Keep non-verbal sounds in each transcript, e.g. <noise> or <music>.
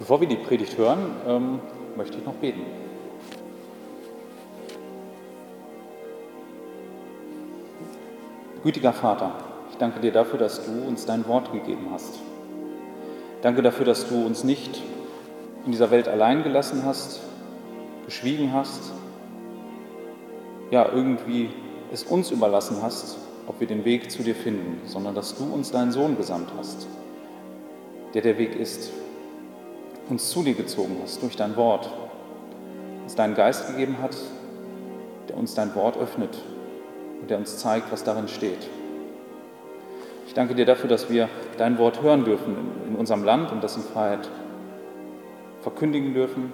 Bevor wir die Predigt hören, ähm, möchte ich noch beten. Gütiger Vater, ich danke dir dafür, dass du uns dein Wort gegeben hast. Danke dafür, dass du uns nicht in dieser Welt allein gelassen hast, geschwiegen hast, ja, irgendwie es uns überlassen hast, ob wir den Weg zu dir finden, sondern dass du uns deinen Sohn gesandt hast, der der Weg ist, uns zu dir gezogen hast durch dein Wort, uns deinen Geist gegeben hat, der uns dein Wort öffnet und der uns zeigt, was darin steht. Ich danke dir dafür, dass wir dein Wort hören dürfen in unserem Land und das in Freiheit verkündigen dürfen.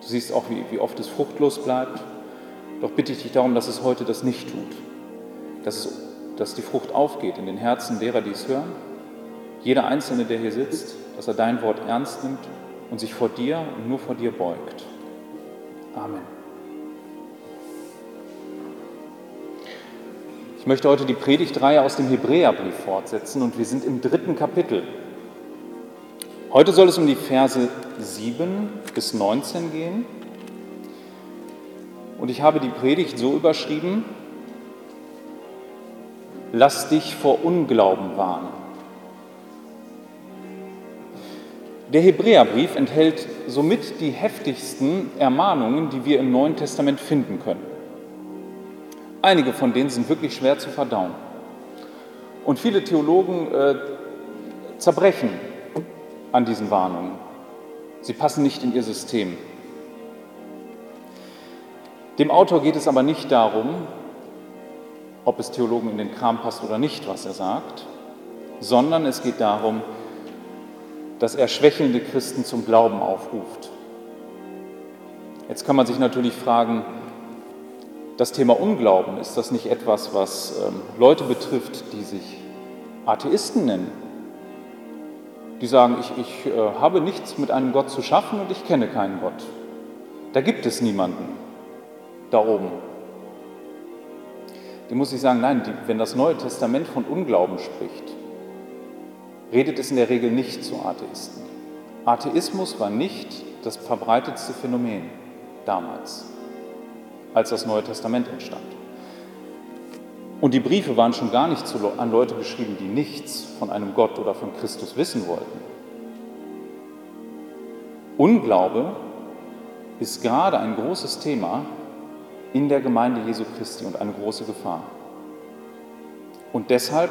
Du siehst auch, wie, oft es fruchtlos bleibt. Doch bitte ich dich darum, dass es heute das nicht tut. Dass, es, dass die Frucht aufgeht in den Herzen derer, die es hören. Jeder Einzelne, der hier sitzt, dass er dein Wort ernst nimmt und sich vor dir und nur vor dir beugt. Amen. Ich möchte heute die Predigtreihe aus dem Hebräerbrief fortsetzen und wir sind im dritten Kapitel. Heute soll es um die Verse 7 bis 19 gehen. Und ich habe die Predigt so überschrieben, Lass dich vor Unglauben warnen. Der Hebräerbrief enthält somit die heftigsten Ermahnungen, die wir im Neuen Testament finden können. Einige von denen sind wirklich schwer zu verdauen. Und viele Theologen äh, zerbrechen an diesen Warnungen. Sie passen nicht in ihr System. Dem Autor geht es aber nicht darum, ob es Theologen in den Kram passt oder nicht, was er sagt, sondern es geht darum, dass er schwächelnde Christen zum Glauben aufruft. Jetzt kann man sich natürlich fragen, das Thema Unglauben, ist das nicht etwas, was ähm, Leute betrifft, die sich Atheisten nennen? Die sagen, ich, ich äh, habe nichts mit einem Gott zu schaffen und ich kenne keinen Gott. Da gibt es niemanden da oben. Dem muss ich sagen, nein, die, wenn das Neue Testament von Unglauben spricht, redet es in der Regel nicht zu Atheisten. Atheismus war nicht das verbreitetste Phänomen damals, als das Neue Testament entstand. Und die Briefe waren schon gar nicht an Leute geschrieben, die nichts von einem Gott oder von Christus wissen wollten. Unglaube ist gerade ein großes Thema in der Gemeinde Jesu Christi und eine große Gefahr. Und deshalb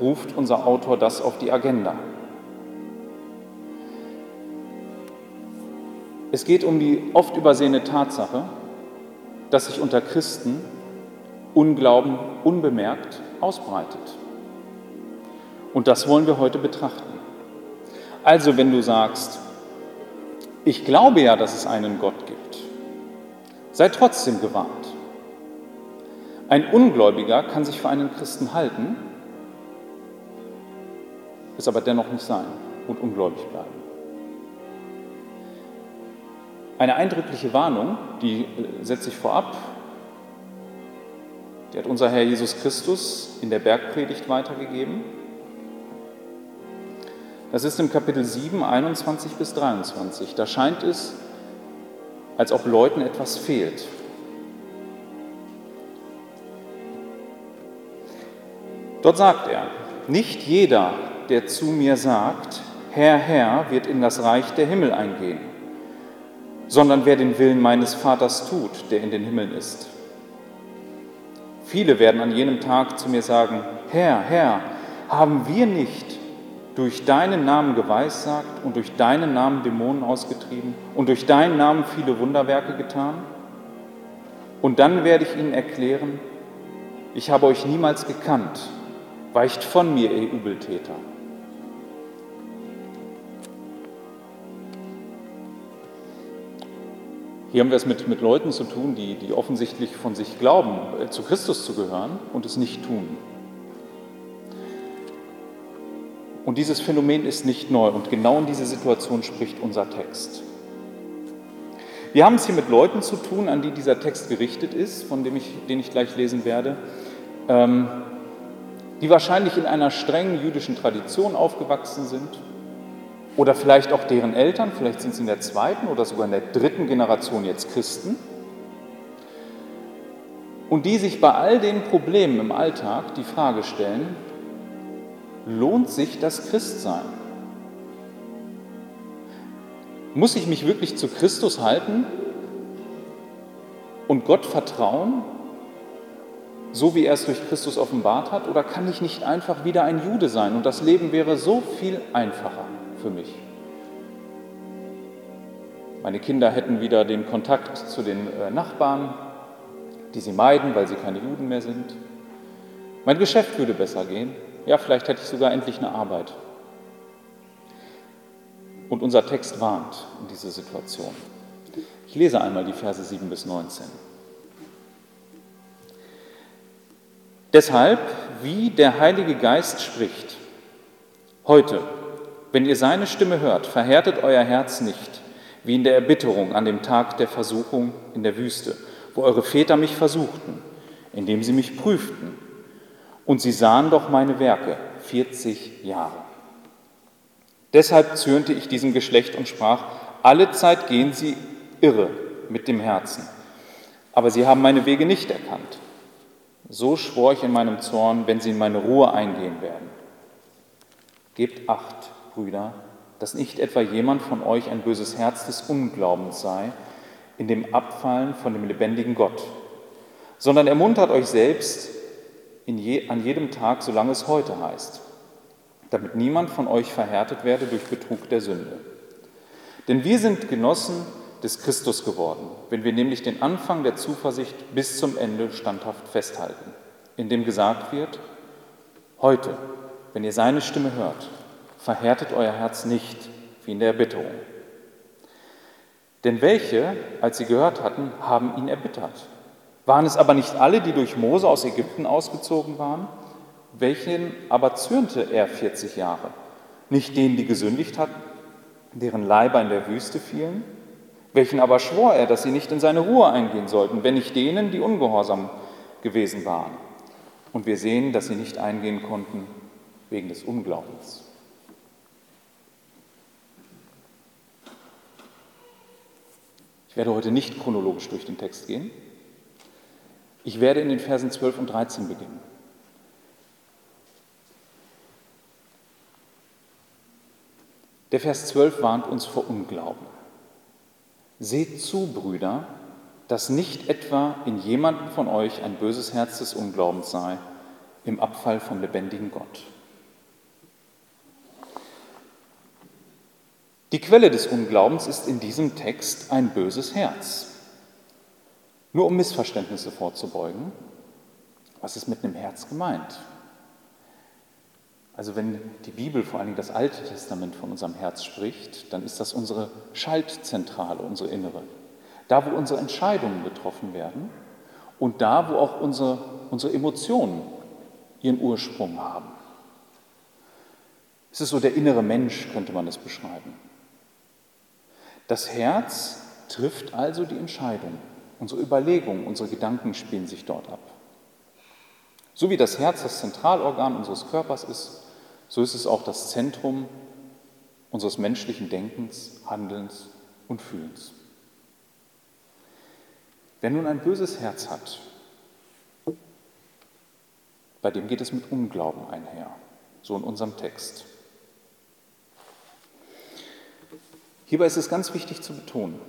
ruft unser Autor das auf die Agenda. Es geht um die oft übersehene Tatsache, dass sich unter Christen Unglauben unbemerkt ausbreitet. Und das wollen wir heute betrachten. Also wenn du sagst, ich glaube ja, dass es einen Gott gibt, sei trotzdem gewarnt. Ein Ungläubiger kann sich für einen Christen halten, es aber dennoch nicht sein und ungläubig bleiben. Eine eindrückliche Warnung, die äh, setze ich vorab, die hat unser Herr Jesus Christus in der Bergpredigt weitergegeben. Das ist im Kapitel 7, 21 bis 23. Da scheint es, als ob Leuten etwas fehlt. Dort sagt er, nicht jeder, der zu mir sagt, Herr, Herr, wird in das Reich der Himmel eingehen, sondern wer den Willen meines Vaters tut, der in den Himmeln ist. Viele werden an jenem Tag zu mir sagen, Herr, Herr, haben wir nicht durch deinen Namen geweissagt und durch deinen Namen Dämonen ausgetrieben und durch deinen Namen viele Wunderwerke getan? Und dann werde ich ihnen erklären, ich habe euch niemals gekannt, weicht von mir, ihr Übeltäter. Hier haben wir es mit, mit Leuten zu tun, die, die offensichtlich von sich glauben, äh, zu Christus zu gehören und es nicht tun. Und dieses Phänomen ist nicht neu und genau in diese Situation spricht unser Text. Wir haben es hier mit Leuten zu tun, an die dieser Text gerichtet ist, von dem ich, den ich gleich lesen werde, ähm, die wahrscheinlich in einer strengen jüdischen Tradition aufgewachsen sind oder vielleicht auch deren Eltern, vielleicht sind sie in der zweiten oder sogar in der dritten Generation jetzt Christen, und die sich bei all den Problemen im Alltag die Frage stellen, lohnt sich das Christsein? Muss ich mich wirklich zu Christus halten und Gott vertrauen, so wie er es durch Christus offenbart hat, oder kann ich nicht einfach wieder ein Jude sein und das Leben wäre so viel einfacher für mich? Meine Kinder hätten wieder den Kontakt zu den äh, Nachbarn, die sie meiden, weil sie keine Juden mehr sind. Mein Geschäft würde besser gehen. Ja, vielleicht hätte ich sogar endlich eine Arbeit. Und unser Text warnt in diese Situation. Ich lese einmal die Verse 7 bis 19. Deshalb, wie der Heilige Geist spricht, heute, wenn ihr seine Stimme hört, verhärtet euer Herz nicht, wie in der Erbitterung an dem Tag der Versuchung in der Wüste wo eure Väter mich versuchten, indem sie mich prüften. Und sie sahen doch meine Werke 40 Jahre. Deshalb zürnte ich diesem Geschlecht und sprach, alle Zeit gehen sie irre mit dem Herzen, aber sie haben meine Wege nicht erkannt. So schwor ich in meinem Zorn, wenn sie in meine Ruhe eingehen werden. Gebt acht, Brüder, dass nicht etwa jemand von euch ein böses Herz des Unglaubens sei, in dem Abfallen von dem lebendigen Gott, sondern ermuntert euch selbst je, an jedem Tag, solange es heute heißt, damit niemand von euch verhärtet werde durch Betrug der Sünde. Denn wir sind Genossen des Christus geworden, wenn wir nämlich den Anfang der Zuversicht bis zum Ende standhaft festhalten, indem gesagt wird, heute, wenn ihr seine Stimme hört, verhärtet euer Herz nicht wie in der Erbitterung. Denn welche, als sie gehört hatten, haben ihn erbittert? Waren es aber nicht alle, die durch Mose aus Ägypten ausgezogen waren? Welchen aber zürnte er 40 Jahre? Nicht denen, die gesündigt hatten, deren Leiber in der Wüste fielen? Welchen aber schwor er, dass sie nicht in seine Ruhe eingehen sollten, wenn nicht denen, die ungehorsam gewesen waren? Und wir sehen, dass sie nicht eingehen konnten wegen des Unglaubens. Werde heute nicht chronologisch durch den Text gehen. Ich werde in den Versen 12 und 13 beginnen. Der Vers 12 warnt uns vor Unglauben. Seht zu, Brüder, dass nicht etwa in jemandem von euch ein böses Herz des Unglaubens sei, im Abfall vom lebendigen Gott. Die Quelle des Unglaubens ist in diesem Text ein böses Herz. Nur um Missverständnisse vorzubeugen, was ist mit einem Herz gemeint? Also wenn die Bibel, vor allen Dingen das Alte Testament von unserem Herz spricht, dann ist das unsere Schaltzentrale, unsere innere. Da, wo unsere Entscheidungen getroffen werden und da, wo auch unsere, unsere Emotionen ihren Ursprung haben. Es ist so der innere Mensch, könnte man es beschreiben. Das Herz trifft also die Entscheidung. Unsere Überlegungen, unsere Gedanken spielen sich dort ab. So wie das Herz das Zentralorgan unseres Körpers ist, so ist es auch das Zentrum unseres menschlichen Denkens, Handelns und Fühlens. Wer nun ein böses Herz hat, bei dem geht es mit Unglauben einher, so in unserem Text. Hierbei ist es ganz wichtig zu betonen,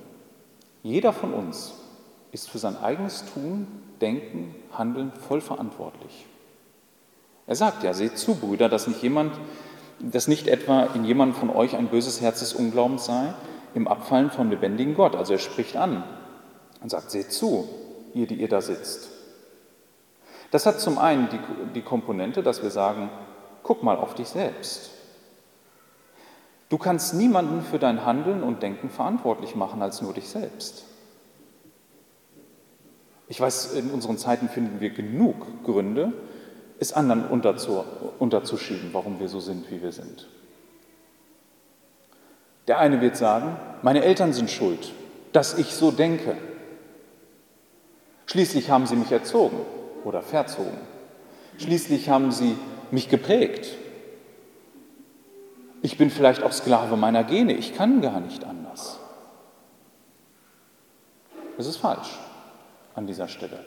jeder von uns ist für sein eigenes Tun, Denken, Handeln voll verantwortlich. Er sagt ja, seht zu, Brüder, dass nicht jemand, dass nicht etwa in jemandem von euch ein böses Herz des Unglaubens sei, im Abfallen vom lebendigen Gott. Also er spricht an und sagt, seht zu, ihr, die ihr da sitzt. Das hat zum einen die, die Komponente, dass wir sagen, guck mal auf dich selbst. Du kannst niemanden für dein Handeln und Denken verantwortlich machen als nur dich selbst. Ich weiß, in unseren Zeiten finden wir genug Gründe, es anderen unterzu, unterzuschieben, warum wir so sind, wie wir sind. Der eine wird sagen, meine Eltern sind schuld, dass ich so denke. Schließlich haben sie mich erzogen oder verzogen. Schließlich haben sie mich geprägt Ich bin vielleicht auch Sklave meiner Gene, ich kann gar nicht anders. Das ist falsch an dieser Stelle.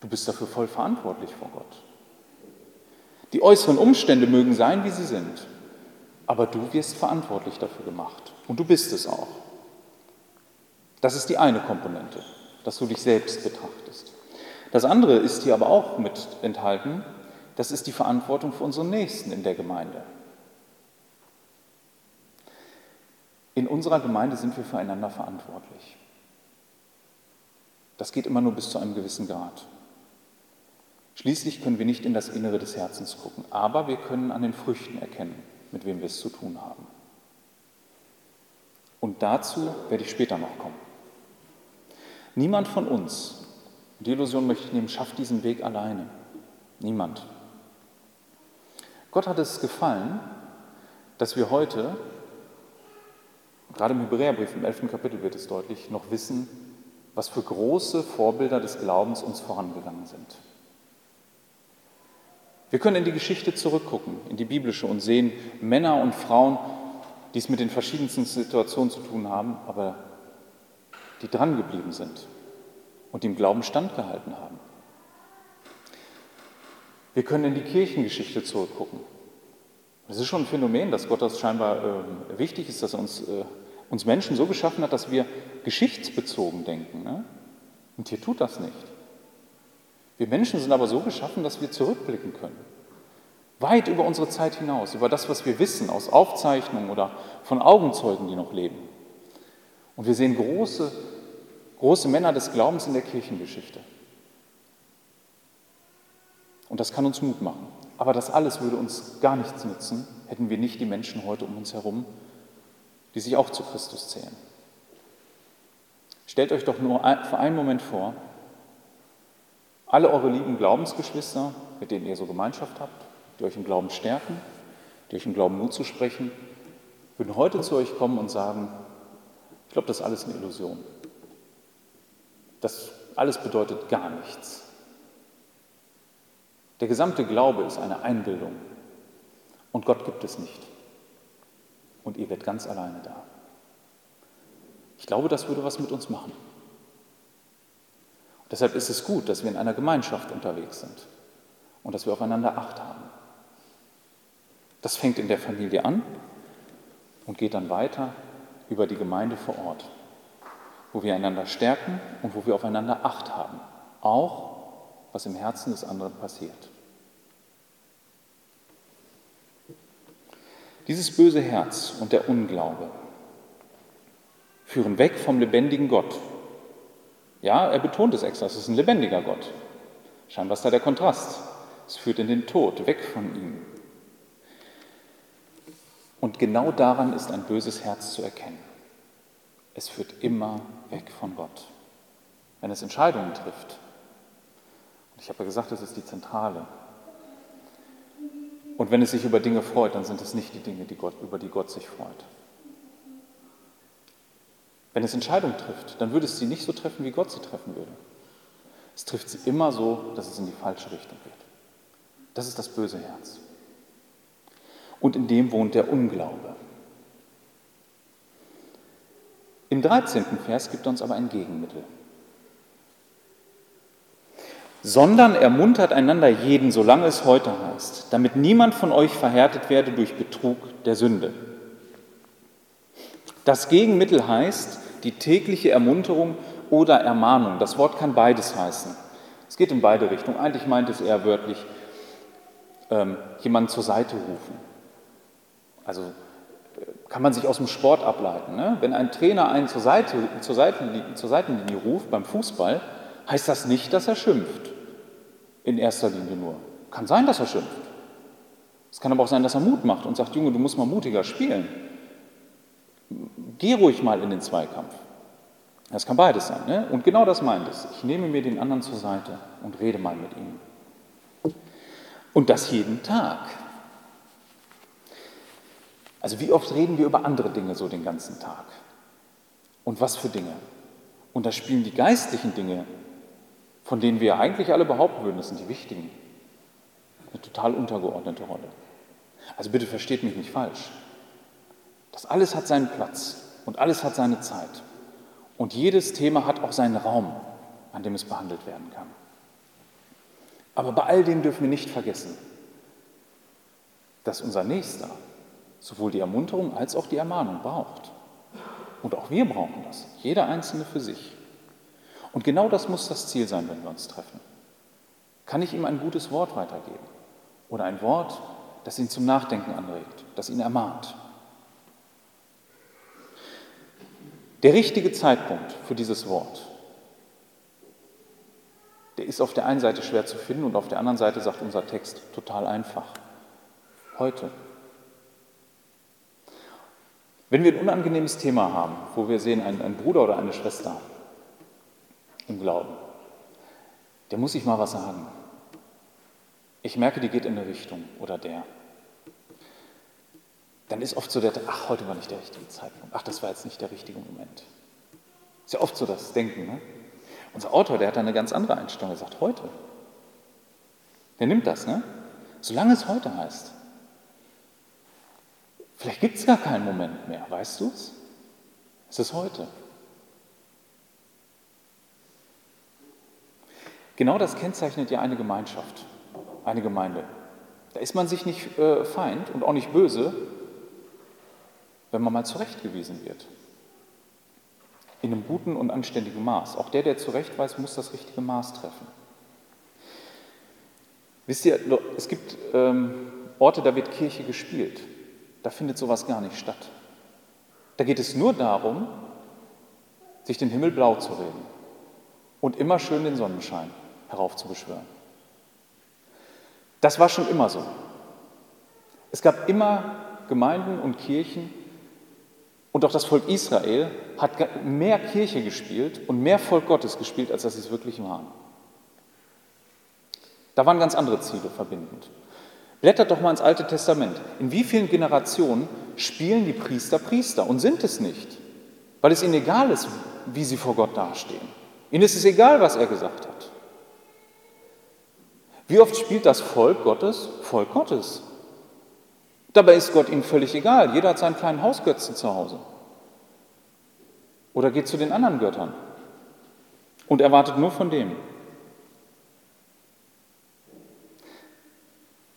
Du bist dafür voll verantwortlich vor Gott. Die äußeren Umstände mögen sein, wie sie sind, aber du wirst verantwortlich dafür gemacht und du bist es auch. Das ist die eine Komponente, dass du dich selbst betrachtest. Das andere ist hier aber auch mit enthalten, das ist die Verantwortung für unseren Nächsten in der Gemeinde. In unserer Gemeinde sind wir füreinander verantwortlich. Das geht immer nur bis zu einem gewissen Grad. Schließlich können wir nicht in das Innere des Herzens gucken, aber wir können an den Früchten erkennen, mit wem wir es zu tun haben. Und dazu werde ich später noch kommen. Niemand von uns, die Illusion möchte ich nehmen, schafft diesen Weg alleine. Niemand. Gott hat es gefallen, dass wir heute, gerade im Hebräerbrief im 11. Kapitel wird es deutlich, noch wissen, was für große Vorbilder des Glaubens uns vorangegangen sind. Wir können in die Geschichte zurückgucken, in die biblische und sehen Männer und Frauen, die es mit den verschiedensten Situationen zu tun haben, aber die drangeblieben sind und im Glauben standgehalten haben. Wir können in die Kirchengeschichte zurückgucken. Es ist schon ein Phänomen, dass Gott das scheinbar äh, wichtig ist, dass er uns, äh, uns Menschen so geschaffen hat, dass wir geschichtsbezogen denken. Ne? Und hier tut das nicht. Wir Menschen sind aber so geschaffen, dass wir zurückblicken können. Weit über unsere Zeit hinaus, über das, was wir wissen aus Aufzeichnungen oder von Augenzeugen, die noch leben. Und wir sehen große, große Männer des Glaubens in der Kirchengeschichte. Und das kann uns Mut machen. Aber das alles würde uns gar nichts nützen, hätten wir nicht die Menschen heute um uns herum, die sich auch zu Christus zählen. Stellt euch doch nur für einen Moment vor, alle eure lieben Glaubensgeschwister, mit denen ihr so Gemeinschaft habt, die euch im Glauben stärken, die euch im Glauben Mut zu sprechen, würden heute zu euch kommen und sagen, ich glaube, das ist alles eine Illusion. Das alles bedeutet gar nichts. Der gesamte Glaube ist eine Einbildung und Gott gibt es nicht. Und ihr werdet ganz alleine da. Ich glaube, das würde was mit uns machen. Und deshalb ist es gut, dass wir in einer Gemeinschaft unterwegs sind und dass wir aufeinander Acht haben. Das fängt in der Familie an und geht dann weiter über die Gemeinde vor Ort, wo wir einander stärken und wo wir aufeinander Acht haben, auch was im Herzen des anderen passiert. Dieses böse Herz und der Unglaube führen weg vom lebendigen Gott. Ja, er betont es extra, es ist ein lebendiger Gott. Scheinbar ist da der Kontrast. Es führt in den Tod, weg von ihm. Und genau daran ist ein böses Herz zu erkennen. Es führt immer weg von Gott. Wenn es Entscheidungen trifft, und ich habe ja gesagt, das ist die Zentrale, und wenn es sich über Dinge freut, dann sind es nicht die Dinge, die Gott, über die Gott sich freut. Wenn es Entscheidungen trifft, dann würde es sie nicht so treffen, wie Gott sie treffen würde. Es trifft sie immer so, dass es in die falsche Richtung geht. Das ist das böse Herz. Und in dem wohnt der Unglaube. Im 13. Vers gibt er uns aber ein Gegenmittel. Sondern ermuntert einander jeden, solange es heute heißt, damit niemand von euch verhärtet werde durch Betrug der Sünde. Das Gegenmittel heißt die tägliche Ermunterung oder Ermahnung. Das Wort kann beides heißen. Es geht in beide Richtungen. Eigentlich meint es eher wörtlich, ähm, jemanden zur Seite rufen. Also äh, kann man sich aus dem Sport ableiten. Ne? Wenn ein Trainer einen zur, Seite, zur, Seitenlinie, zur Seitenlinie ruft beim Fußball, heißt das nicht, dass er schimpft. In erster Linie nur. Kann sein, dass er schimpft. Es kann aber auch sein, dass er Mut macht und sagt, Junge, du musst mal mutiger spielen. Geh ruhig mal in den Zweikampf. Das kann beides sein. Ne? Und genau das meint es. Ich nehme mir den anderen zur Seite und rede mal mit ihm. Und das jeden Tag. Also wie oft reden wir über andere Dinge so den ganzen Tag? Und was für Dinge? Und da spielen die geistlichen Dinge, von denen wir eigentlich alle behaupten würden, das sind die wichtigen, eine total untergeordnete Rolle. Also bitte versteht mich nicht falsch. Das alles hat seinen Platz und alles hat seine Zeit. Und jedes Thema hat auch seinen Raum, an dem es behandelt werden kann. Aber bei all dem dürfen wir nicht vergessen, dass unser Nächster sowohl die Ermunterung als auch die Ermahnung braucht. Und auch wir brauchen das, jeder Einzelne für sich. Und genau das muss das Ziel sein, wenn wir uns treffen. Kann ich ihm ein gutes Wort weitergeben oder ein Wort, das ihn zum Nachdenken anregt, das ihn ermahnt? Der richtige Zeitpunkt für dieses Wort, der ist auf der einen Seite schwer zu finden und auf der anderen Seite sagt unser Text total einfach. Heute. Wenn wir ein unangenehmes Thema haben, wo wir sehen, ein, ein Bruder oder eine Schwester im Glauben, der muss sich mal was sagen. Ich merke, die geht in eine Richtung oder der. Dann ist oft so der, ach, heute war nicht der richtige Zeitpunkt. Ach, das war jetzt nicht der richtige Moment. Ist ja oft so das Denken. Ne? Unser Autor, der hat da eine ganz andere Einstellung. Er sagt, heute. Der nimmt das, ne? Solange es heute heißt. Vielleicht gibt es gar keinen Moment mehr, weißt du es? Es ist heute. Genau das kennzeichnet ja eine Gemeinschaft, eine Gemeinde. Da ist man sich nicht äh, feind und auch nicht böse, wenn man mal zurechtgewiesen wird. In einem guten und anständigen Maß. Auch der, der zurechtweist, muss das richtige Maß treffen. Wisst ihr, es gibt ähm, Orte, da wird Kirche gespielt. Da findet sowas gar nicht statt. Da geht es nur darum, sich den Himmel blau zu reden und immer schön den Sonnenschein heraufzubeschwören. Das war schon immer so. Es gab immer Gemeinden und Kirchen und auch das Volk Israel hat mehr Kirche gespielt und mehr Volk Gottes gespielt, als dass sie es wirklich waren. Da waren ganz andere Ziele verbindend. Blättert doch mal ins Alte Testament. In wie vielen Generationen spielen die Priester Priester und sind es nicht? Weil es ihnen egal ist, wie sie vor Gott dastehen. Ihnen ist es egal, was er gesagt hat. Wie oft spielt das Volk Gottes Volk Gottes? Dabei ist Gott ihnen völlig egal. Jeder hat seinen kleinen Hausgötzen zu Hause. Oder geht zu den anderen Göttern und erwartet nur von dem.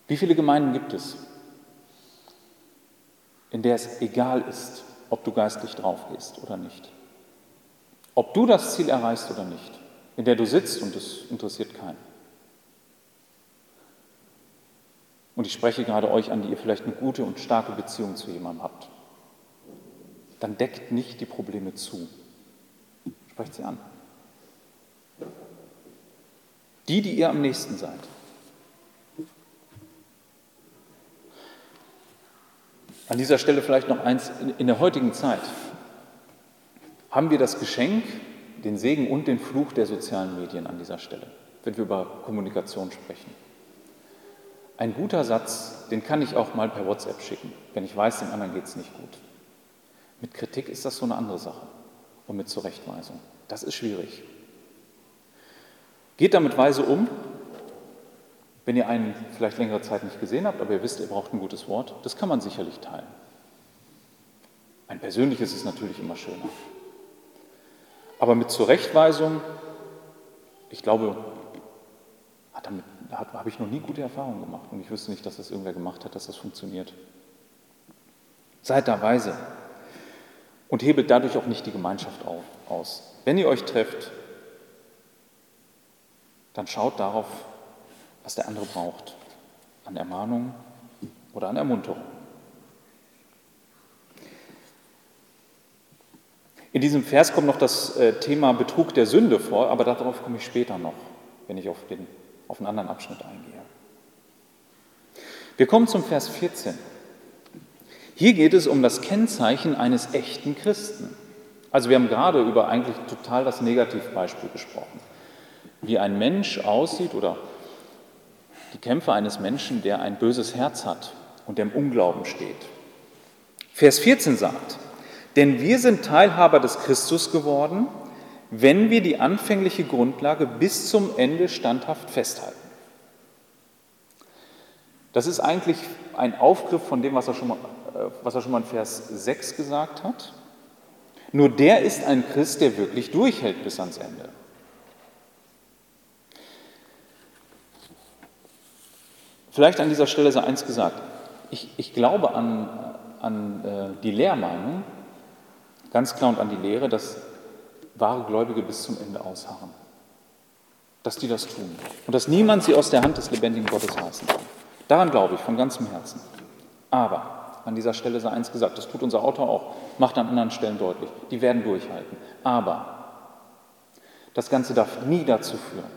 Wie viele Gemeinden gibt es, in der es egal ist, ob du geistlich drauf gehst oder nicht? Ob du das Ziel erreichst oder nicht, in der du sitzt und es interessiert keinen. Und ich spreche gerade euch an, die ihr vielleicht eine gute und starke Beziehung zu jemandem habt. Dann deckt nicht die Probleme zu. Sprecht sie an. Die, die ihr am nächsten seid. An dieser Stelle vielleicht noch eins, in der heutigen Zeit haben wir das Geschenk, den Segen und den Fluch der sozialen Medien an dieser Stelle, wenn wir über Kommunikation sprechen. Ein guter Satz, den kann ich auch mal per WhatsApp schicken, wenn ich weiß, dem anderen geht es nicht gut. Mit Kritik ist das so eine andere Sache und mit Zurechtweisung. Das ist schwierig. Geht damit weise um, wenn ihr einen vielleicht längere Zeit nicht gesehen habt, aber ihr wisst, ihr braucht ein gutes Wort, das kann man sicherlich teilen. Ein persönliches ist natürlich immer schöner. Aber mit Zurechtweisung, ich glaube, damit habe ich noch nie gute Erfahrungen gemacht und ich wüsste nicht, dass das irgendwer gemacht hat, dass das funktioniert. Seid da weise und hebelt dadurch auch nicht die Gemeinschaft auf, aus. Wenn ihr euch trefft, dann schaut darauf, was der andere braucht, an Ermahnung oder an Ermunterung. In diesem Vers kommt noch das äh, Thema Betrug der Sünde vor, aber darauf komme ich später noch, wenn ich auf, den, auf einen anderen Abschnitt eingehe. Wir kommen zum Vers 14. Hier geht es um das Kennzeichen eines echten Christen. Also wir haben gerade über eigentlich total das Negativbeispiel gesprochen. Wie ein Mensch aussieht oder die Kämpfe eines Menschen, der ein böses Herz hat und der im Unglauben steht. Vers 14 sagt, denn wir sind Teilhaber des Christus geworden, wenn wir die anfängliche Grundlage bis zum Ende standhaft festhalten. Das ist eigentlich ein Aufgriff von dem, was er schon mal, äh, was er schon mal in Vers 6 gesagt hat. Nur der ist ein Christ, der wirklich durchhält bis ans Ende. Vielleicht an dieser Stelle sei eins gesagt. Ich, ich glaube an, an äh, die Lehrmeinung, ganz klar und an die Lehre, dass wahre Gläubige bis zum Ende ausharren. Dass die das tun. Und dass niemand sie aus der Hand des lebendigen Gottes reißen kann. Daran glaube ich von ganzem Herzen. Aber an dieser Stelle sei eins gesagt, das tut unser Autor auch, macht an anderen Stellen deutlich, die werden durchhalten. Aber das Ganze darf nie dazu führen,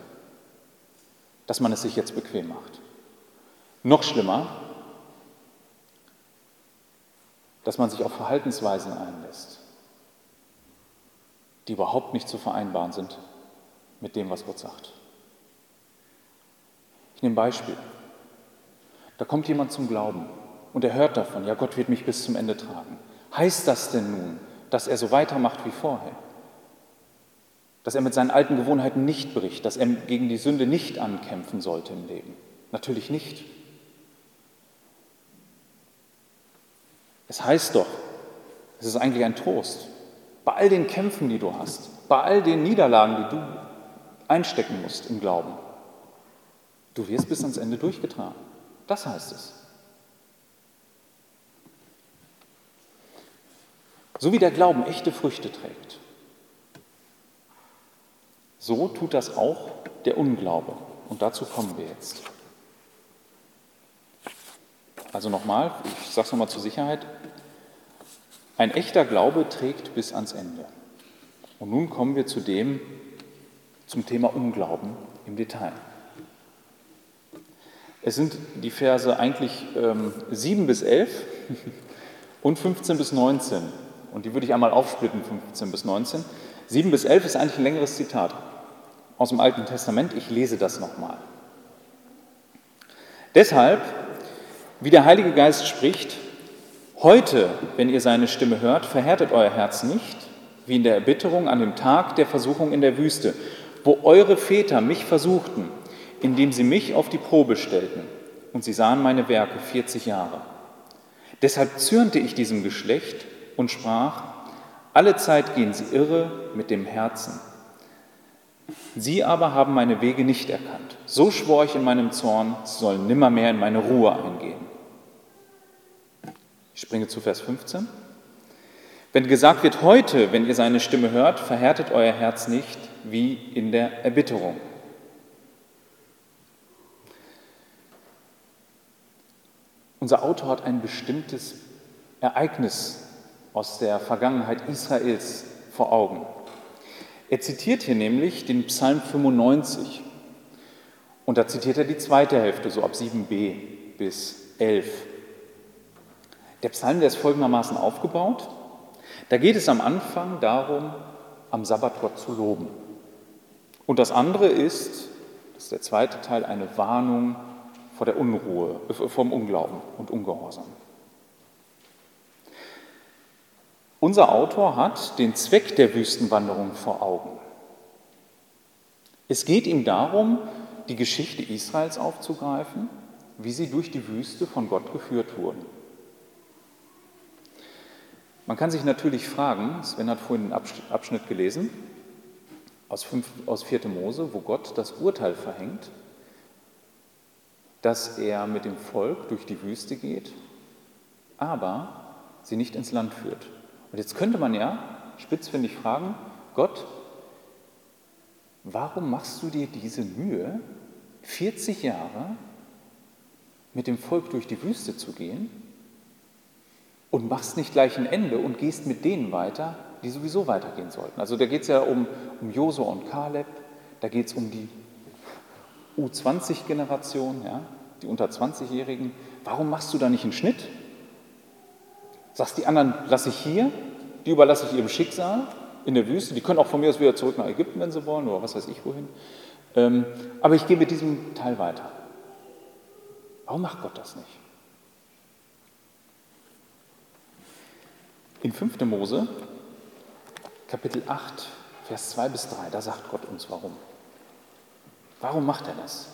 dass man es sich jetzt bequem macht. Noch schlimmer, dass man sich auf Verhaltensweisen einlässt, die überhaupt nicht zu vereinbaren sind mit dem, was Gott sagt. Ich nehme ein Beispiel. Da kommt jemand zum Glauben und er hört davon, ja, Gott wird mich bis zum Ende tragen. Heißt das denn nun, dass er so weitermacht wie vorher? Dass er mit seinen alten Gewohnheiten nicht bricht, dass er gegen die Sünde nicht ankämpfen sollte im Leben? Natürlich nicht. Es heißt doch, es ist eigentlich ein Trost, bei all den Kämpfen, die du hast, bei all den Niederlagen, die du einstecken musst im Glauben, du wirst bis ans Ende durchgetragen. Das heißt es. So wie der Glauben echte Früchte trägt, so tut das auch der Unglaube. Und dazu kommen wir jetzt. Also nochmal, ich sage es nochmal zur Sicherheit, ein echter Glaube trägt bis ans Ende. Und nun kommen wir zu dem, zum Thema Unglauben im Detail. Es sind die Verse eigentlich ähm, 7 bis 11 <laughs> und 15 bis 19. Und die würde ich einmal aufsplitten, 15 bis 19. 7 bis 11 ist eigentlich ein längeres Zitat aus dem Alten Testament. Ich lese das nochmal. Deshalb, wie der Heilige Geist spricht, heute, wenn ihr seine Stimme hört, verhärtet euer Herz nicht, wie in der Erbitterung an dem Tag der Versuchung in der Wüste, wo eure Väter mich versuchten indem sie mich auf die Probe stellten und sie sahen meine Werke 40 Jahre. Deshalb zürnte ich diesem Geschlecht und sprach, alle Zeit gehen sie irre mit dem Herzen. Sie aber haben meine Wege nicht erkannt. So schwor ich in meinem Zorn, sie sollen nimmermehr in meine Ruhe eingehen. Ich springe zu Vers 15. Wenn gesagt wird, heute, wenn ihr seine Stimme hört, verhärtet euer Herz nicht wie in der Erbitterung. Unser Autor hat ein bestimmtes Ereignis aus der Vergangenheit Israels vor Augen. Er zitiert hier nämlich den Psalm 95 und da zitiert er die zweite Hälfte, so ab 7b bis 11. Der Psalm, der ist folgendermaßen aufgebaut. Da geht es am Anfang darum, am Sabbat Gott zu loben. Und das andere ist, das ist der zweite Teil, eine Warnung vor der Unruhe, äh, vom Unglauben und Ungehorsam. Unser Autor hat den Zweck der Wüstenwanderung vor Augen. Es geht ihm darum, die Geschichte Israels aufzugreifen, wie sie durch die Wüste von Gott geführt wurden. Man kann sich natürlich fragen, Sven hat vorhin den Abschnitt gelesen aus, 5, aus 4. Mose, wo Gott das Urteil verhängt dass er mit dem Volk durch die Wüste geht, aber sie nicht ins Land führt. Und jetzt könnte man ja spitzfindig fragen, Gott, warum machst du dir diese Mühe, 40 Jahre mit dem Volk durch die Wüste zu gehen und machst nicht gleich ein Ende und gehst mit denen weiter, die sowieso weitergehen sollten. Also da geht es ja um, um Josua und Kaleb, da geht es um die U20-Generation, ja, die unter 20-Jährigen, warum machst du da nicht einen Schnitt? Sagst die anderen, lasse ich hier, die überlasse ich ihrem Schicksal in der Wüste, die können auch von mir aus wieder zurück nach Ägypten, wenn sie wollen, oder was weiß ich wohin. Ähm, aber ich gehe mit diesem Teil weiter. Warum macht Gott das nicht? In 5. Mose, Kapitel 8, Vers 2 bis 3, da sagt Gott uns warum. Warum macht er das?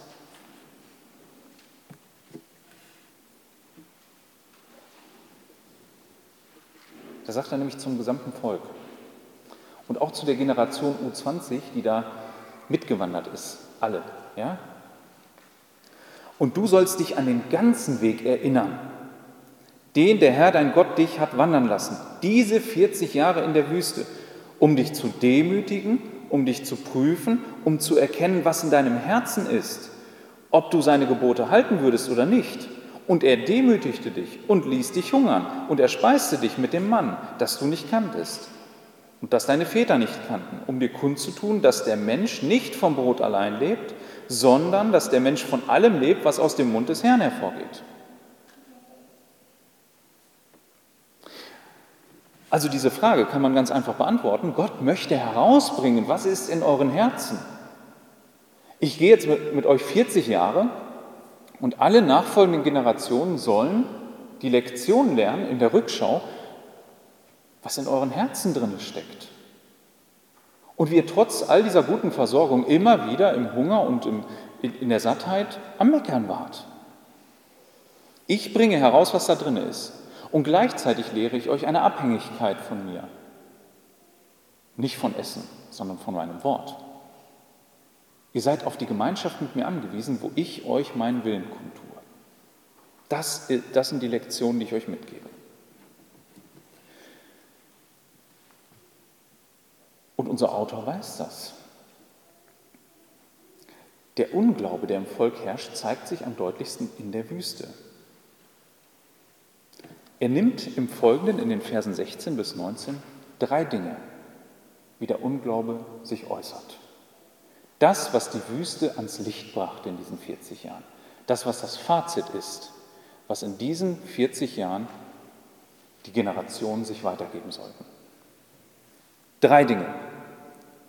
Da sagt er nämlich zum gesamten Volk und auch zu der Generation U20, die da mitgewandert ist, alle. Ja? Und du sollst dich an den ganzen Weg erinnern, den der Herr dein Gott dich hat wandern lassen, diese 40 Jahre in der Wüste, um dich zu demütigen, um dich zu prüfen, um zu erkennen, was in deinem Herzen ist, ob du seine Gebote halten würdest oder nicht. Und er demütigte dich und ließ dich hungern und er speiste dich mit dem Mann, das du nicht kanntest und das deine Väter nicht kannten, um dir kundzutun, dass der Mensch nicht vom Brot allein lebt, sondern dass der Mensch von allem lebt, was aus dem Mund des Herrn hervorgeht. Also diese Frage kann man ganz einfach beantworten. Gott möchte herausbringen, was ist in euren Herzen. Ich gehe jetzt mit, mit euch 40 Jahre und alle nachfolgenden Generationen sollen die Lektion lernen in der Rückschau, was in euren Herzen drin steckt. Und wir trotz all dieser guten Versorgung immer wieder im Hunger und im, in der Sattheit am Meckern wart. Ich bringe heraus, was da drin ist. Und gleichzeitig lehre ich euch eine Abhängigkeit von mir. Nicht von Essen, sondern von meinem Wort. Ihr seid auf die Gemeinschaft mit mir angewiesen, wo ich euch meinen Willen kundtue. Das, das sind die Lektionen, die ich euch mitgebe. Und unser Autor weiß das. Der Unglaube, der im Volk herrscht, zeigt sich am deutlichsten in der Wüste. Er nimmt im Folgenden in den Versen 16 bis 19 drei Dinge, wie der Unglaube sich äußert. Das, was die Wüste ans Licht brachte in diesen 40 Jahren. Das, was das Fazit ist, was in diesen 40 Jahren die Generationen sich weitergeben sollten. Drei Dinge.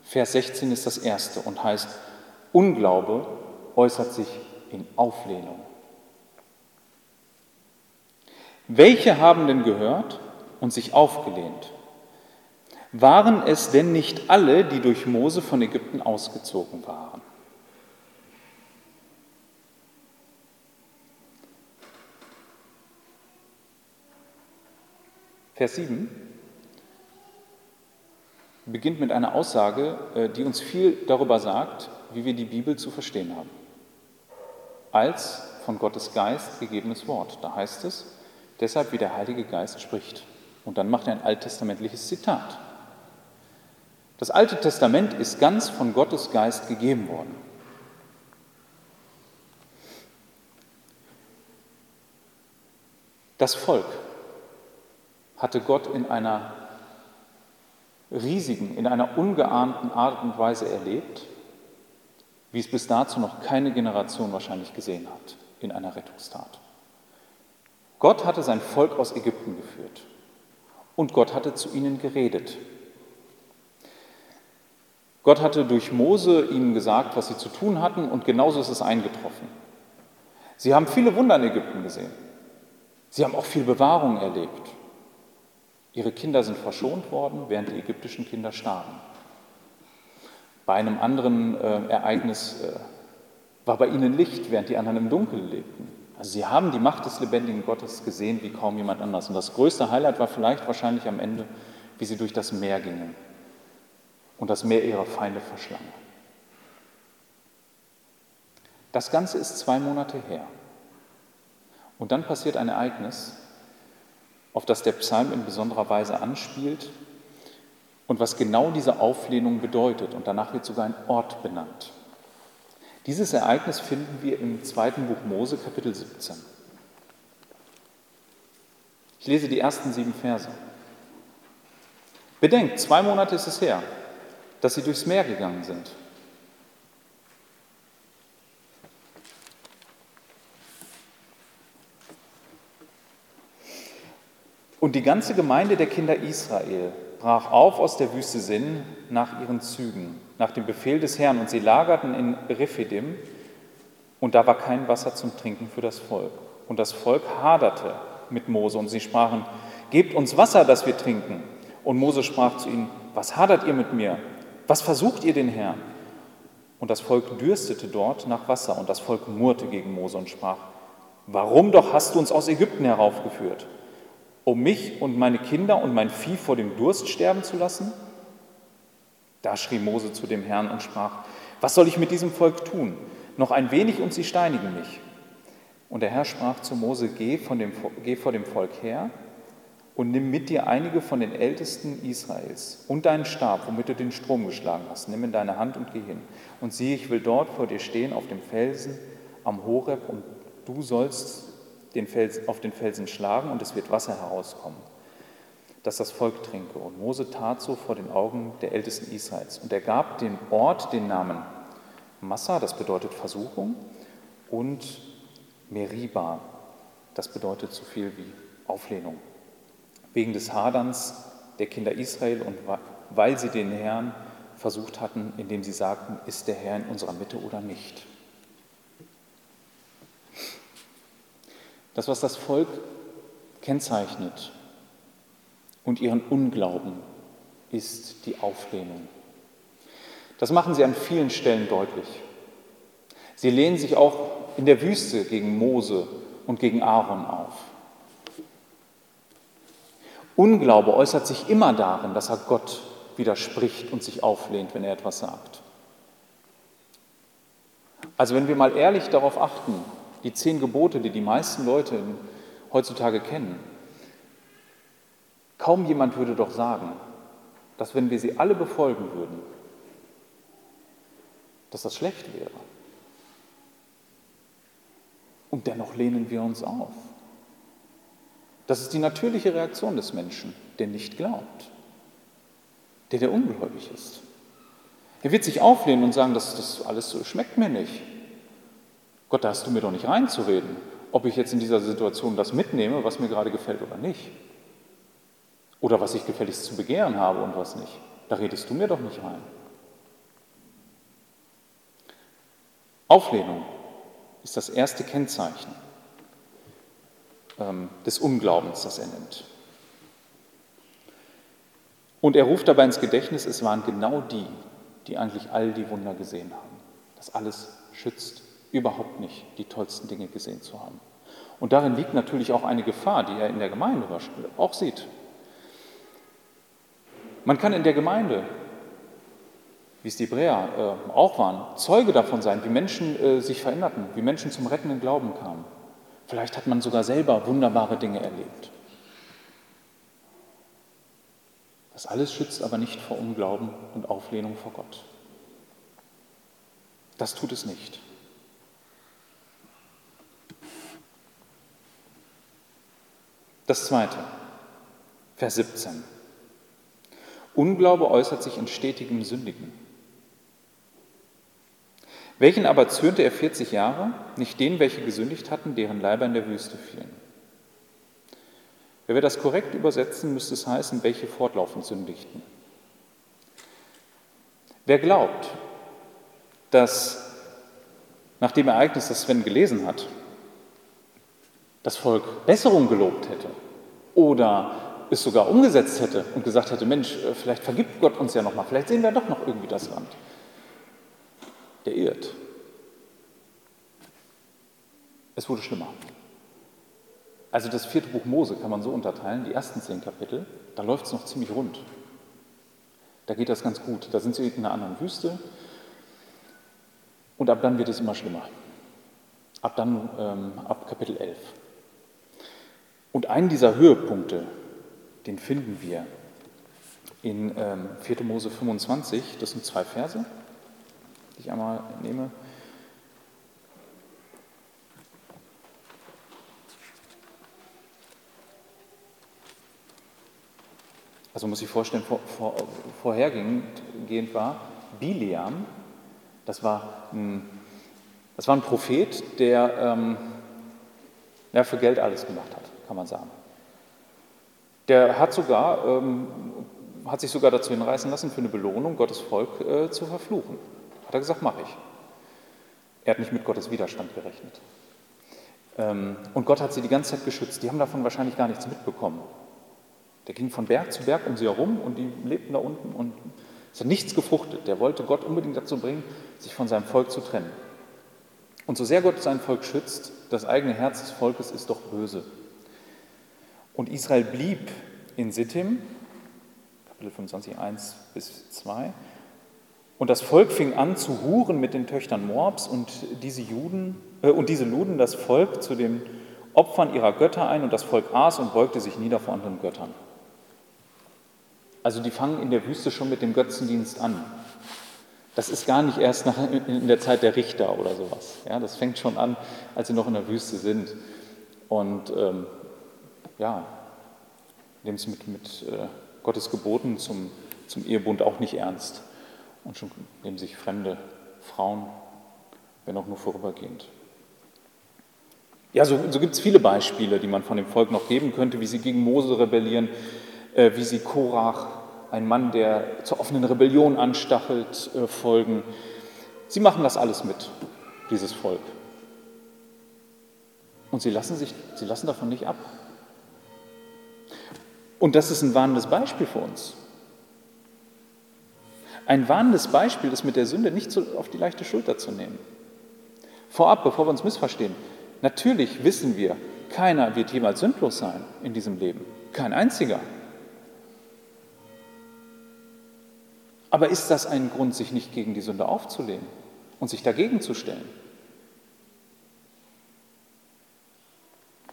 Vers 16 ist das erste und heißt, Unglaube äußert sich in Auflehnung. Welche haben denn gehört und sich aufgelehnt? Waren es denn nicht alle, die durch Mose von Ägypten ausgezogen waren? Vers 7 beginnt mit einer Aussage, äh, die uns viel darüber sagt, wie wir die Bibel zu verstehen haben. Als von Gottes Geist gegebenes Wort. Da heißt es, deshalb wie der Heilige Geist spricht. Und dann macht er ein alttestamentliches Zitat. Das Alte Testament ist ganz von Gottes Geist gegeben worden. Das Volk hatte Gott in einer riesigen, in einer ungeahnten Art und Weise erlebt, wie es bis dazu noch keine Generation wahrscheinlich gesehen hat in einer Rettungstat. Gott hatte sein Volk aus Ägypten geführt und Gott hatte zu ihnen geredet. Gott hatte durch Mose ihnen gesagt, was sie zu tun hatten und genauso ist es eingetroffen. Sie haben viele Wunder in Ägypten gesehen. Sie haben auch viel Bewahrung erlebt. Ihre Kinder sind verschont worden, während die ägyptischen Kinder starben. Bei einem anderen äh, Ereignis äh, war bei ihnen Licht, während die anderen im Dunkeln lebten. Also sie haben die Macht des lebendigen Gottes gesehen wie kaum jemand anders. Und das größte Highlight war vielleicht wahrscheinlich am Ende, wie sie durch das Meer gingen und das Meer ihrer Feinde verschlang. Das Ganze ist zwei Monate her. Und dann passiert ein Ereignis, auf das der Psalm in besonderer Weise anspielt und was genau diese Auflehnung bedeutet. Und danach wird sogar ein Ort benannt. Dieses Ereignis finden wir im zweiten Buch Mose, Kapitel 17. Ich lese die ersten sieben Verse. Bedenkt, zwei Monate ist es her, dass sie durchs Meer gegangen sind. Und die ganze Gemeinde der Kinder Israel brach auf aus der Wüste Sinn nach ihren Zügen, nach dem Befehl des Herrn, und sie lagerten in Rephidim, und da war kein Wasser zum Trinken für das Volk. Und das Volk haderte mit Mose, und sie sprachen, Gebt uns Wasser, dass wir trinken. Und Mose sprach zu ihnen, Was hadert ihr mit mir? Was versucht ihr den Herrn? Und das Volk dürstete dort nach Wasser, und das Volk murrte gegen Mose und sprach, Warum doch hast du uns aus Ägypten heraufgeführt? um mich und meine Kinder und mein Vieh vor dem Durst sterben zu lassen? Da schrie Mose zu dem Herrn und sprach, was soll ich mit diesem Volk tun? Noch ein wenig und sie steinigen mich. Und der Herr sprach zu Mose, geh, dem, geh vor dem Volk her und nimm mit dir einige von den Ältesten Israels und deinen Stab, womit du den Strom geschlagen hast. Nimm in deine Hand und geh hin. Und siehe, ich will dort vor dir stehen auf dem Felsen am Horeb und du sollst den Fels, auf den Felsen schlagen und es wird Wasser herauskommen, dass das Volk trinke. Und Mose tat so vor den Augen der Ältesten Israels. Und er gab dem Ort den Namen Massa, das bedeutet Versuchung, und Meriba, das bedeutet so viel wie Auflehnung wegen des Haderns der Kinder Israel und weil sie den Herrn versucht hatten, indem sie sagten, ist der Herr in unserer Mitte oder nicht. Das, was das Volk kennzeichnet und ihren Unglauben, ist die Auflehnung. Das machen sie an vielen Stellen deutlich. Sie lehnen sich auch in der Wüste gegen Mose und gegen Aaron auf. Unglaube äußert sich immer darin, dass er Gott widerspricht und sich auflehnt, wenn er etwas sagt. Also wenn wir mal ehrlich darauf achten, die zehn Gebote, die die meisten Leute heutzutage kennen, kaum jemand würde doch sagen, dass wenn wir sie alle befolgen würden, dass das schlecht wäre. Und dennoch lehnen wir uns auf. Das ist die natürliche Reaktion des Menschen, der nicht glaubt, der der ungläubig ist. Er wird sich auflehnen und sagen, das, das alles schmeckt mir nicht. Gott, da hast du mir doch nicht reinzureden, ob ich jetzt in dieser Situation das mitnehme, was mir gerade gefällt oder nicht. Oder was ich gefälligst zu begehren habe und was nicht. Da redest du mir doch nicht rein. Auflehnung ist das erste Kennzeichen ähm, des Unglaubens, das er nennt. Und er ruft dabei ins Gedächtnis, es waren genau die, die eigentlich all die Wunder gesehen haben. Das alles schützt überhaupt nicht, die tollsten Dinge gesehen zu haben. Und darin liegt natürlich auch eine Gefahr, die er in der Gemeinde auch sieht. Man kann in der Gemeinde, wie es die Hebräer äh, auch waren, Zeuge davon sein, wie Menschen äh, sich veränderten, wie Menschen zum rettenden Glauben kamen. Vielleicht hat man sogar selber wunderbare Dinge erlebt. Das alles schützt aber nicht vor Unglauben und Auflehnung vor Gott. Das tut es nicht. Das zweite, Vers 17. Unglaube äußert sich in stetigem Sündigen. Welchen aber zürnte er 40 Jahre? Nicht denen, welche gesündigt hatten, deren Leiber in der Wüste fielen. Wenn wir das korrekt übersetzen, müsste es heißen, welche fortlaufend sündigten. Wer glaubt, dass nach dem Ereignis, das Sven gelesen hat, das Volk Besserung gelobt hätte oder es sogar umgesetzt hätte und gesagt hätte, Mensch, äh, vielleicht vergibt Gott uns ja noch mal, vielleicht sehen wir doch noch irgendwie das Land der irrt. Es wurde schlimmer. Also das vierte Buch Mose kann man so unterteilen, die ersten zehn Kapitel, da läuft es noch ziemlich rund. Da geht das ganz gut. Da sind sie in einer anderen Wüste und ab dann wird es immer schlimmer. Ab dann, ähm, ab Kapitel 11. Und einen dieser Höhepunkte, den finden wir in ähm, 4. Mose 25, das sind zwei Verse die ich einmal nehme. Also muss ich vorstellen, vor, vor, vorhergehend war Biliam, das war ein, das war ein Prophet, der ähm, ja, für Geld alles gemacht hat, kann man sagen. Der hat sogar, ähm, hat sich sogar dazu hinreißen lassen, für eine Belohnung Gottes Volk äh, zu verfluchen. Hat er gesagt, mache ich. Er hat nicht mit Gottes Widerstand gerechnet. Ähm, und Gott hat sie die ganze Zeit geschützt. Die haben davon wahrscheinlich gar nichts mitbekommen. Der ging von Berg zu Berg um sie herum und die lebten da unten und es hat nichts gefruchtet. Der wollte Gott unbedingt dazu bringen, sich von seinem Volk zu trennen. Und so sehr Gott sein Volk schützt, das eigene Herz des Volkes ist doch böse. Und Israel blieb in Sittim, Kapitel 25, 1 bis 2. Und das Volk fing an zu huren mit den Töchtern Moabs und diese Juden äh, und diese luden das Volk zu den Opfern ihrer Götter ein und das Volk aß und beugte sich nieder vor anderen Göttern. Also die fangen in der Wüste schon mit dem Götzendienst an. Das ist gar nicht erst nach, in der Zeit der Richter oder sowas. Ja, das fängt schon an, als sie noch in der Wüste sind. Und ähm, ja, nehmen es mit, mit äh, Gottes Geboten zum, zum Ehebund auch nicht ernst. Und schon nehmen sich fremde Frauen, wenn auch nur vorübergehend. Ja, so, so gibt es viele Beispiele, die man von dem Volk noch geben könnte, wie sie gegen Mose rebellieren, äh, wie sie Korach, ein Mann, der zur offenen Rebellion anstachelt, äh, folgen. Sie machen das alles mit, dieses Volk. Und sie lassen, sich, sie lassen davon nicht ab. Und das ist ein warnendes Beispiel für uns. Ein warnendes Beispiel ist mit der Sünde nicht so auf die leichte Schulter zu nehmen. Vorab, bevor wir uns missverstehen, natürlich wissen wir, keiner wird jemals sündlos sein in diesem Leben. Kein einziger. Aber ist das ein Grund, sich nicht gegen die Sünde aufzulehnen und sich dagegen zu stellen?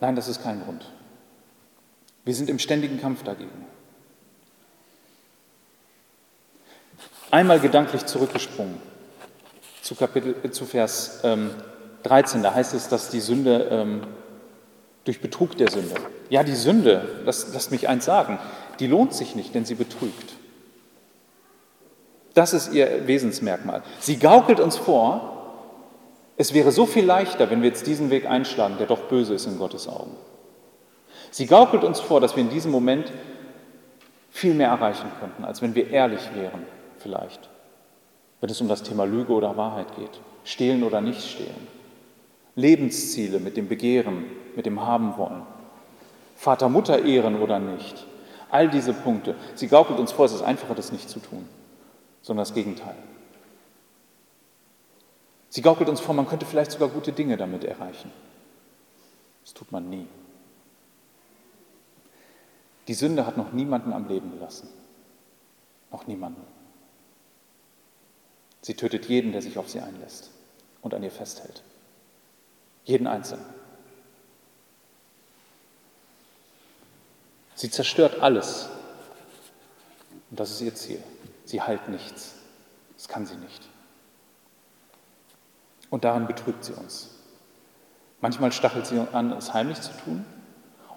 Nein, das ist kein Grund. Wir sind im ständigen Kampf dagegen. Einmal gedanklich zurückgesprungen zu, Kapitel, äh, zu Vers ähm, 13, da heißt es, dass die Sünde ähm, durch Betrug der Sünde. Ja, die Sünde, das, lasst mich eins sagen, die lohnt sich nicht, denn sie betrügt. Das ist ihr Wesensmerkmal. Sie gaukelt uns vor, es wäre so viel leichter, wenn wir jetzt diesen Weg einschlagen, der doch böse ist in Gottes Augen. Sie gaukelt uns vor, dass wir in diesem Moment viel mehr erreichen könnten, als wenn wir ehrlich wären, vielleicht, wenn es um das Thema Lüge oder Wahrheit geht, stehlen oder nicht stehlen, Lebensziele mit dem Begehren, mit dem Haben wollen, Vater, Mutter ehren oder nicht, all diese Punkte. Sie gaukelt uns vor, es ist einfacher, das nicht zu tun sondern das Gegenteil. Sie gaukelt uns vor, man könnte vielleicht sogar gute Dinge damit erreichen. Das tut man nie. Die Sünde hat noch niemanden am Leben gelassen. Noch niemanden. Sie tötet jeden, der sich auf sie einlässt und an ihr festhält. Jeden Einzelnen. Sie zerstört alles. Und das ist ihr Ziel. Sie heilt nichts. Das kann sie nicht. Und daran betrügt sie uns. Manchmal stachelt sie an, es heimlich zu tun.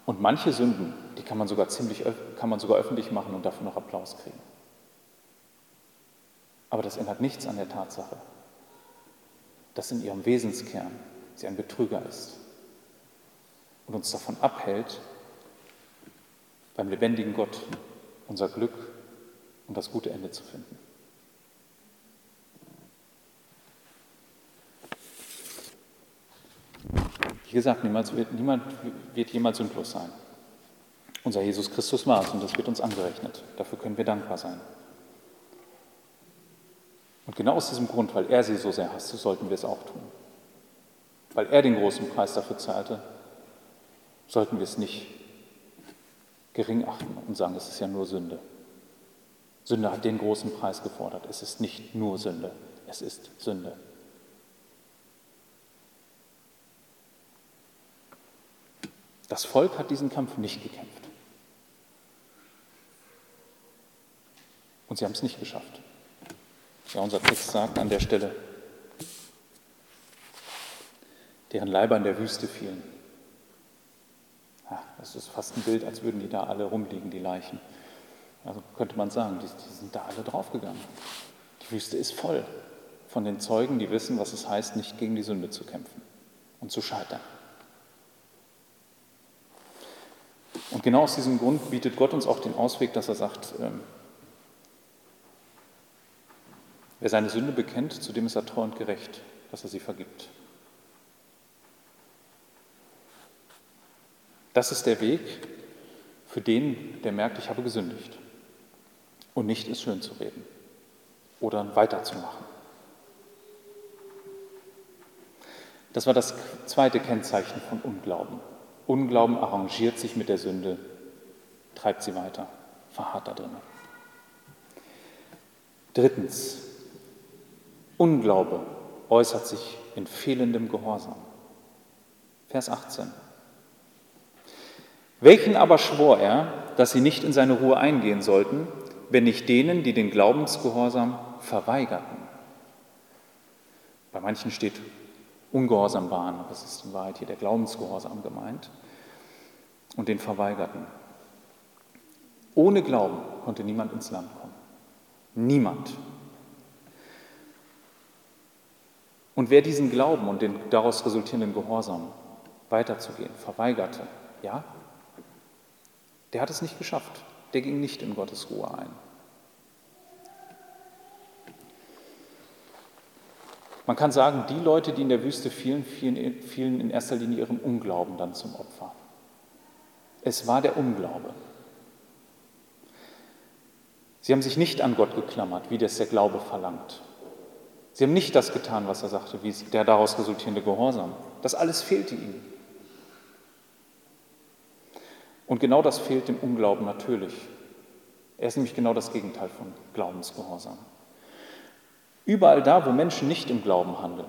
Und manche Sünden, die kann man sogar ziemlich, kann man sogar öffentlich machen und dafür noch Applaus kriegen. Aber das ändert nichts an der Tatsache, dass in ihrem Wesenskern sie ein Betrüger ist und uns davon abhält, beim lebendigen Gott unser Glück und das gute Ende zu finden. Wie gesagt, niemand wird, niemand wird jemals sündlos sein. Unser Jesus Christus war es und das wird uns angerechnet. Dafür können wir dankbar sein. Und genau aus diesem Grund, weil er sie so sehr hasste, sollten wir es auch tun. Weil er den großen Preis dafür zahlte, sollten wir es nicht gering achten und sagen, es ist ja nur Sünde. Sünde hat den großen Preis gefordert. Es ist nicht nur Sünde, es ist Sünde. Das Volk hat diesen Kampf nicht gekämpft. Und sie haben es nicht geschafft. Ja, unser Text sagt an der Stelle, deren Leiber in der Wüste fielen. Ja, das ist fast ein Bild, als würden die da alle rumliegen, die Leichen. Also könnte man sagen, die, die sind da alle draufgegangen. Die Wüste ist voll von den Zeugen, die wissen, was es heißt, nicht gegen die Sünde zu kämpfen und zu scheitern. Und genau aus diesem Grund bietet Gott uns auch den Ausweg, dass er sagt, ähm, wer seine Sünde bekennt, zu dem ist er treu und gerecht, dass er sie vergibt. Das ist der Weg für den, der merkt, ich habe gesündigt und nicht es schön zu reden oder weiterzumachen. Das war das zweite Kennzeichen von Unglauben. Unglauben arrangiert sich mit der Sünde treibt sie weiter, verharrt da drin. Drittens, Unglaube äußert sich in fehlendem Gehorsam. Vers 18. Welchen aber schwor er, dass sie nicht in seine Ruhe eingehen sollten, wenn nicht denen, die den Glaubensgehorsam verweigerten? Bei manchen steht Ungehorsam waren, aber es ist in Wahrheit hier der Glaubensgehorsam gemeint, und den verweigerten. Ohne Glauben konnte niemand ins Land kommen. Niemand. Und wer diesen Glauben und den daraus resultierenden Gehorsam weiterzugehen verweigerte, ja, der hat es nicht geschafft. Der ging nicht in Gottes Ruhe ein. Man kann sagen, die Leute, die in der Wüste fielen, fielen in erster Linie ihrem Unglauben dann zum Opfer. Es war der Unglaube. Sie haben sich nicht an Gott geklammert, wie das der Glaube verlangt. Sie haben nicht das getan, was er sagte, wie der daraus resultierende Gehorsam. Das alles fehlte ihnen. Und genau das fehlt dem Unglauben natürlich. Er ist nämlich genau das Gegenteil von Glaubensgehorsam. Überall da, wo Menschen nicht im Glauben handeln.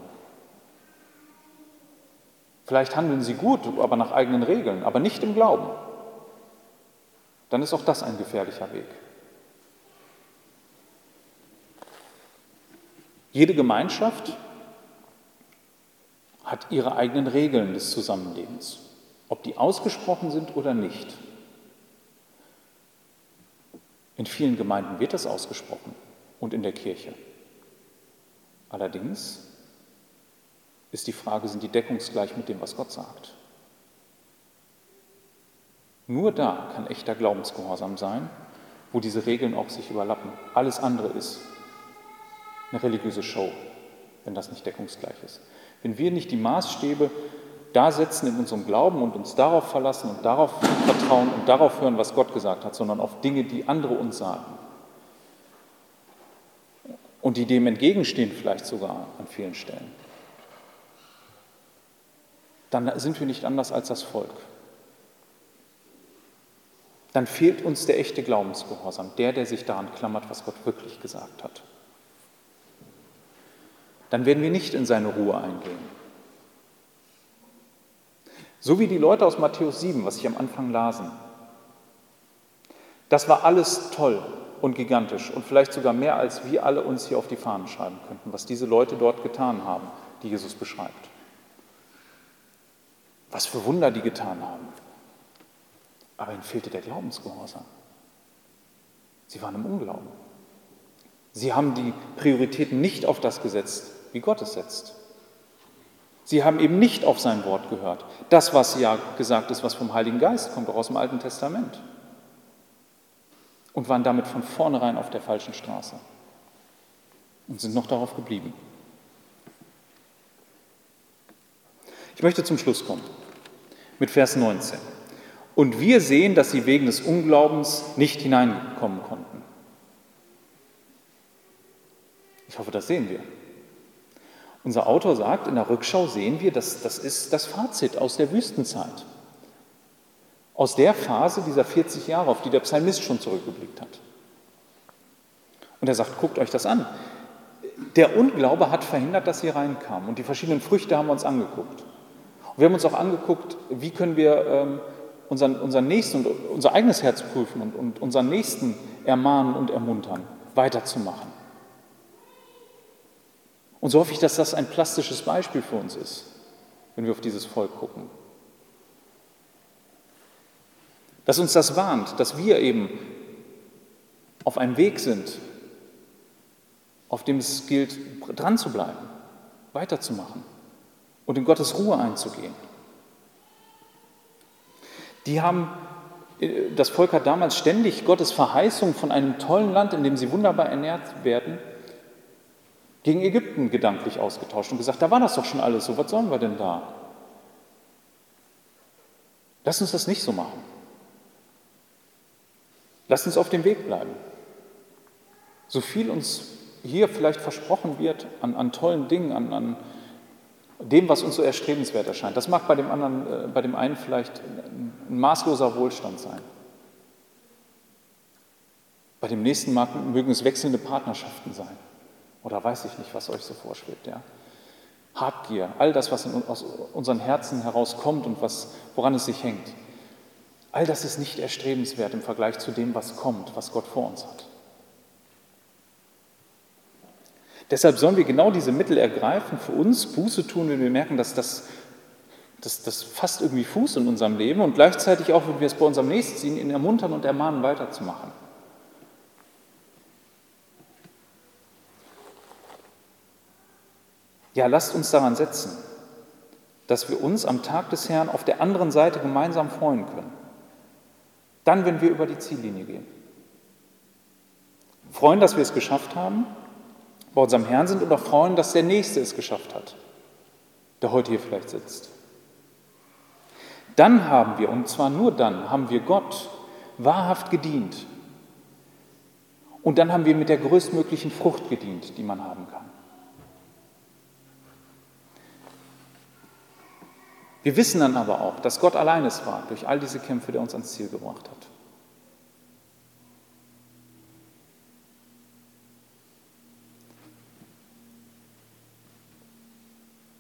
Vielleicht handeln sie gut, aber nach eigenen Regeln, aber nicht im Glauben. Dann ist auch das ein gefährlicher Weg. Jede Gemeinschaft hat ihre eigenen Regeln des Zusammenlebens, ob die ausgesprochen sind oder nicht. In vielen Gemeinden wird das ausgesprochen und in der Kirche. Allerdings ist die Frage, sind die deckungsgleich mit dem, was Gott sagt? Nur da kann echter Glaubensgehorsam sein, wo diese Regeln auch sich überlappen. Alles andere ist eine religiöse Show, wenn das nicht deckungsgleich ist. Wenn wir nicht die Maßstäbe da setzen in unserem Glauben und uns darauf verlassen und darauf vertrauen und darauf hören, was Gott gesagt hat, sondern auf Dinge, die andere uns sagen, und die dem entgegenstehen vielleicht sogar an vielen Stellen, dann sind wir nicht anders als das Volk. Dann fehlt uns der echte Glaubensgehorsam, der, der sich daran klammert, was Gott wirklich gesagt hat. Dann werden wir nicht in seine Ruhe eingehen. So wie die Leute aus Matthäus 7, was ich am Anfang lasen. Das war alles toll, und gigantisch und vielleicht sogar mehr, als wir alle uns hier auf die Fahnen schreiben könnten, was diese Leute dort getan haben, die Jesus beschreibt. Was für Wunder die getan haben. Aber ihnen fehlte der Glaubensgehorsam. Sie waren im Unglauben. Sie haben die Prioritäten nicht auf das gesetzt, wie Gott es setzt. Sie haben eben nicht auf sein Wort gehört. Das, was ja gesagt ist, was vom Heiligen Geist kommt, auch aus dem Alten Testament und waren damit von vornherein auf der falschen Straße und sind noch darauf geblieben. Ich möchte zum Schluss kommen mit Vers 19. Und wir sehen, dass sie wegen des Unglaubens nicht hineinkommen konnten. Ich hoffe, das sehen wir. Unser Autor sagt, in der Rückschau sehen wir, dass das ist das Fazit aus der Wüstenzeit aus der Phase dieser 40 Jahre, auf die der Psalmist schon zurückgeblickt hat. Und er sagt, guckt euch das an. Der Unglaube hat verhindert, dass sie reinkamen. Und die verschiedenen Früchte haben wir uns angeguckt. Und wir haben uns auch angeguckt, wie können wir ähm, unseren, unseren Nächsten und unser eigenes Herz prüfen und, und unseren Nächsten ermahnen und ermuntern, weiterzumachen. Und so hoffe ich, dass das ein plastisches Beispiel für uns ist, wenn wir auf dieses Volk gucken. Dass uns das warnt, dass wir eben auf einem Weg sind, auf dem es gilt, dran zu bleiben, weiterzumachen und in Gottes Ruhe einzugehen. Die haben, äh, das Volk hat damals ständig Gottes Verheißung von einem tollen Land, in dem sie wunderbar ernährt werden, gegen Ägypten gedanklich ausgetauscht und gesagt, da war das doch schon alles so, was sollen wir denn da? Lass uns das nicht so machen. Lasst uns auf dem Weg bleiben. So viel uns hier vielleicht versprochen wird an, an tollen Dingen, an, an, dem, was uns so erstrebenswert erscheint. Das mag bei dem anderen, äh, bei dem einen vielleicht ein maßloser Wohlstand sein. Bei dem nächsten mögen es wechselnde Partnerschaften sein. Oder weiß ich nicht, was euch so vorschwebt. Ja? Habgier, all das, was aus unseren Herzen herauskommt und was, woran es sich hängt. All das ist nicht erstrebenswert im Vergleich zu dem, was kommt, was Gott vor uns hat. Deshalb sollen wir genau diese Mittel ergreifen, für uns Buße tun, wenn wir merken, dass das, dass das fast irgendwie Fuß in unserem Leben und gleichzeitig auch, wenn wir es bei unserem Nächsten ihn ermuntern und ermahnen, weiterzumachen. Ja, lasst uns daran setzen, dass wir uns am Tag des Herrn auf der anderen Seite gemeinsam freuen können. Dann, wenn wir über die Ziellinie gehen. Freuen, dass wir es geschafft haben, bei unserem Herrn sind oder freuen, dass der Nächste es geschafft hat, der heute hier vielleicht sitzt. Dann haben wir, und zwar nur dann, haben wir Gott wahrhaft gedient. Und dann haben wir mit der größtmöglichen Frucht gedient, die man haben kann. Wir wissen dann aber auch, dass Gott allein es war durch all diese Kämpfe, der uns ans Ziel gebracht hat.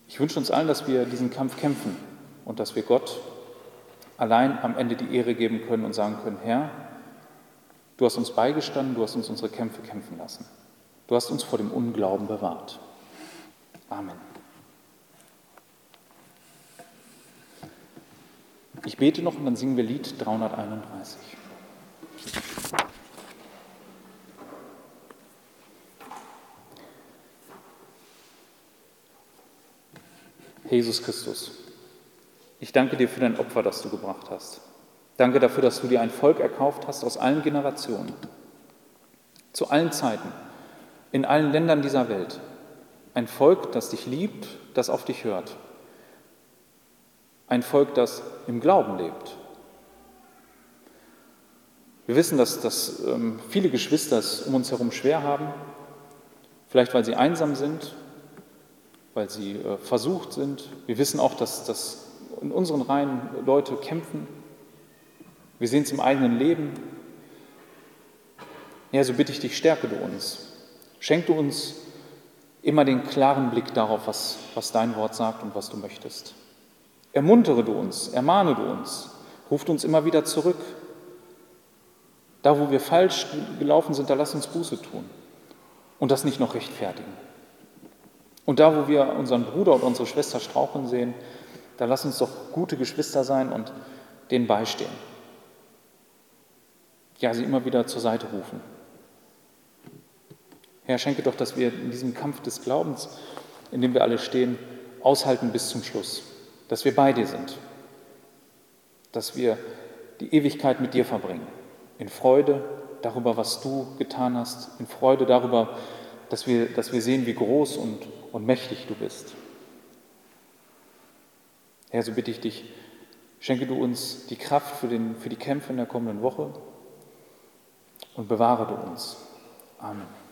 Ich wünsche uns allen, dass wir diesen Kampf kämpfen und dass wir Gott allein am Ende die Ehre geben können und sagen können, Herr, du hast uns beigestanden, du hast uns unsere Kämpfe kämpfen lassen. Du hast uns vor dem Unglauben bewahrt. Amen. Ich bete noch und dann singen wir Lied 331. Jesus Christus, ich danke dir für dein Opfer, das du gebracht hast. Danke dafür, dass du dir ein Volk erkauft hast aus allen Generationen, zu allen Zeiten, in allen Ländern dieser Welt. Ein Volk, das dich liebt, das auf dich hört. Ein Volk, das im Glauben lebt. Wir wissen, dass, dass ähm, viele Geschwister es um uns herum schwer haben, vielleicht weil sie einsam sind, weil sie äh, versucht sind. Wir wissen auch, dass, dass in unseren Reihen Leute kämpfen. Wir sehen es im eigenen Leben. Ja, so bitte ich dich, stärke du uns. Schenk du uns immer den klaren Blick darauf, was, was dein Wort sagt und was du möchtest. Ermuntere du uns, ermahne du uns, ruft uns immer wieder zurück. Da, wo wir falsch gelaufen sind, da lass uns Buße tun und das nicht noch rechtfertigen. Und da, wo wir unseren Bruder oder unsere Schwester straucheln sehen, da lass uns doch gute Geschwister sein und denen beistehen. Ja, sie immer wieder zur Seite rufen. Herr, schenke doch, dass wir in diesem Kampf des Glaubens, in dem wir alle stehen, aushalten bis zum Schluss. Dass wir bei dir sind. Dass wir die Ewigkeit mit dir verbringen. In Freude darüber, was du getan hast. In Freude darüber, dass wir, dass wir sehen, wie groß und, und mächtig du bist. Herr, so bitte ich dich, schenke du uns die Kraft für, den, für die Kämpfe in der kommenden Woche und bewahre du uns. Amen.